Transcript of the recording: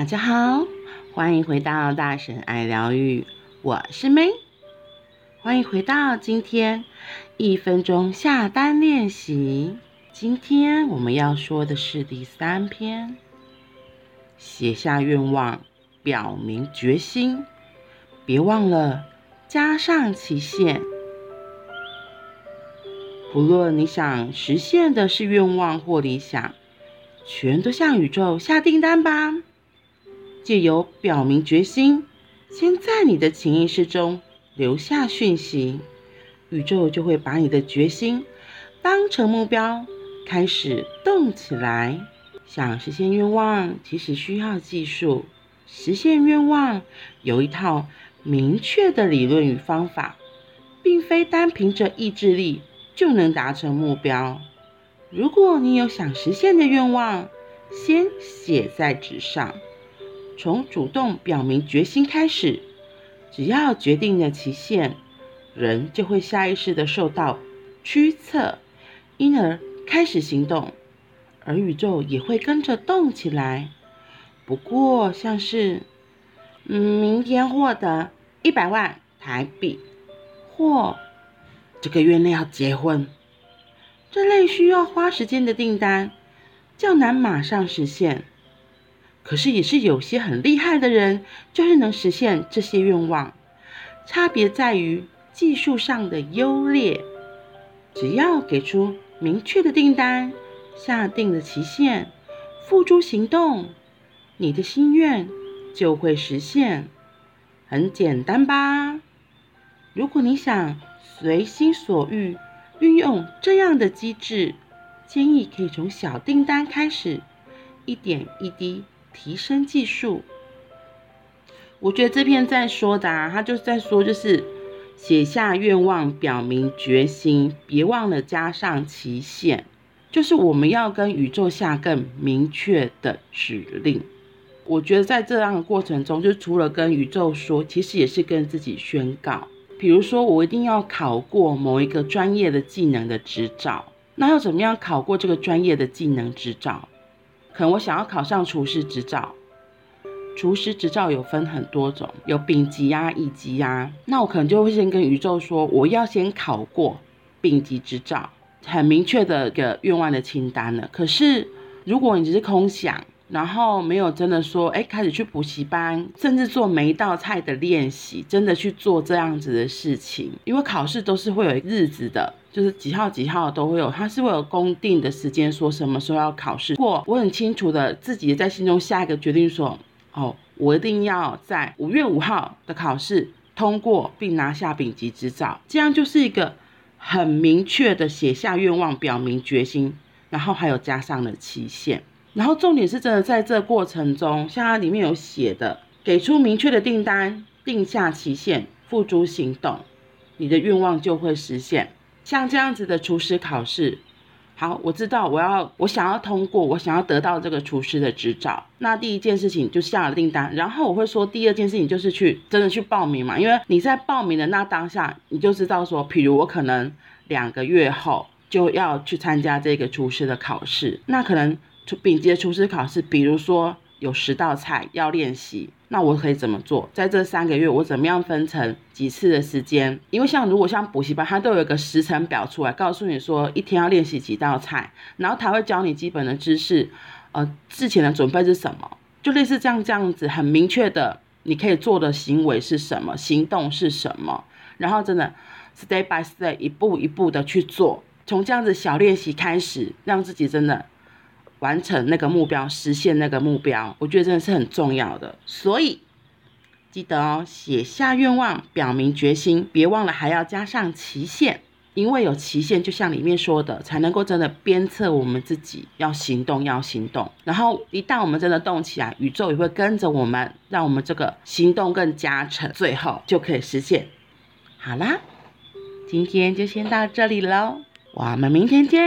大家好，欢迎回到大神爱疗愈，我是 May。欢迎回到今天一分钟下单练习。今天我们要说的是第三篇，写下愿望，表明决心，别忘了加上期限。不论你想实现的是愿望或理想，全都向宇宙下订单吧。借由表明决心，先在你的潜意识中留下讯息，宇宙就会把你的决心当成目标，开始动起来。想实现愿望，其实需要技术。实现愿望有一套明确的理论与方法，并非单凭着意志力就能达成目标。如果你有想实现的愿望，先写在纸上。从主动表明决心开始，只要决定了期限，人就会下意识的受到驱策，因而开始行动，而宇宙也会跟着动起来。不过，像是嗯，明天获得一百万台币，或这个月内要结婚，这类需要花时间的订单，较难马上实现。可是也是有些很厉害的人，就是能实现这些愿望。差别在于技术上的优劣。只要给出明确的订单，下定的期限，付诸行动，你的心愿就会实现。很简单吧？如果你想随心所欲运用这样的机制，建议可以从小订单开始，一点一滴。提升技术，我觉得这篇在说的啊，他就是在说，就是写下愿望，表明决心，别忘了加上期限，就是我们要跟宇宙下更明确的指令。我觉得在这样的过程中，就除了跟宇宙说，其实也是跟自己宣告。比如说，我一定要考过某一个专业的技能的执照，那要怎么样考过这个专业的技能执照？可能我想要考上厨师执照，厨师执照有分很多种，有丙级呀、乙级呀。那我可能就会先跟宇宙说，我要先考过丙级执照，很明确的一个愿望的清单了。可是如果你只是空想，然后没有真的说，哎，开始去补习班，甚至做每一道菜的练习，真的去做这样子的事情，因为考试都是会有日子的。就是几号几号都会有，它是会有公定的时间，说什么时候要考试。或我很清楚的自己在心中下一个决定说，哦，我一定要在五月五号的考试通过并拿下丙级执照，这样就是一个很明确的写下愿望，表明决心，然后还有加上了期限。然后重点是真的在这过程中，像它里面有写的，给出明确的订单，定下期限，付诸行动，你的愿望就会实现。像这样子的厨师考试，好，我知道我要我想要通过，我想要得到这个厨师的执照。那第一件事情就下了订单，然后我会说第二件事情就是去真的去报名嘛，因为你在报名的那当下，你就知道说，譬如我可能两个月后就要去参加这个厨师的考试，那可能丙级的厨师考试，比如说有十道菜要练习。那我可以怎么做？在这三个月，我怎么样分成几次的时间？因为像如果像补习班，它都有一个时程表出来，告诉你说一天要练习几道菜，然后他会教你基本的知识，呃，之前的准备是什么？就类似这样这样子，很明确的，你可以做的行为是什么，行动是什么，然后真的 step by step 一步一步的去做，从这样子小练习开始，让自己真的。完成那个目标，实现那个目标，我觉得真的是很重要的。所以记得哦，写下愿望，表明决心，别忘了还要加上期限，因为有期限，就像里面说的，才能够真的鞭策我们自己要行动，要行动。然后一旦我们真的动起来，宇宙也会跟着我们，让我们这个行动更加成，最后就可以实现。好啦，今天就先到这里喽，我们明天见，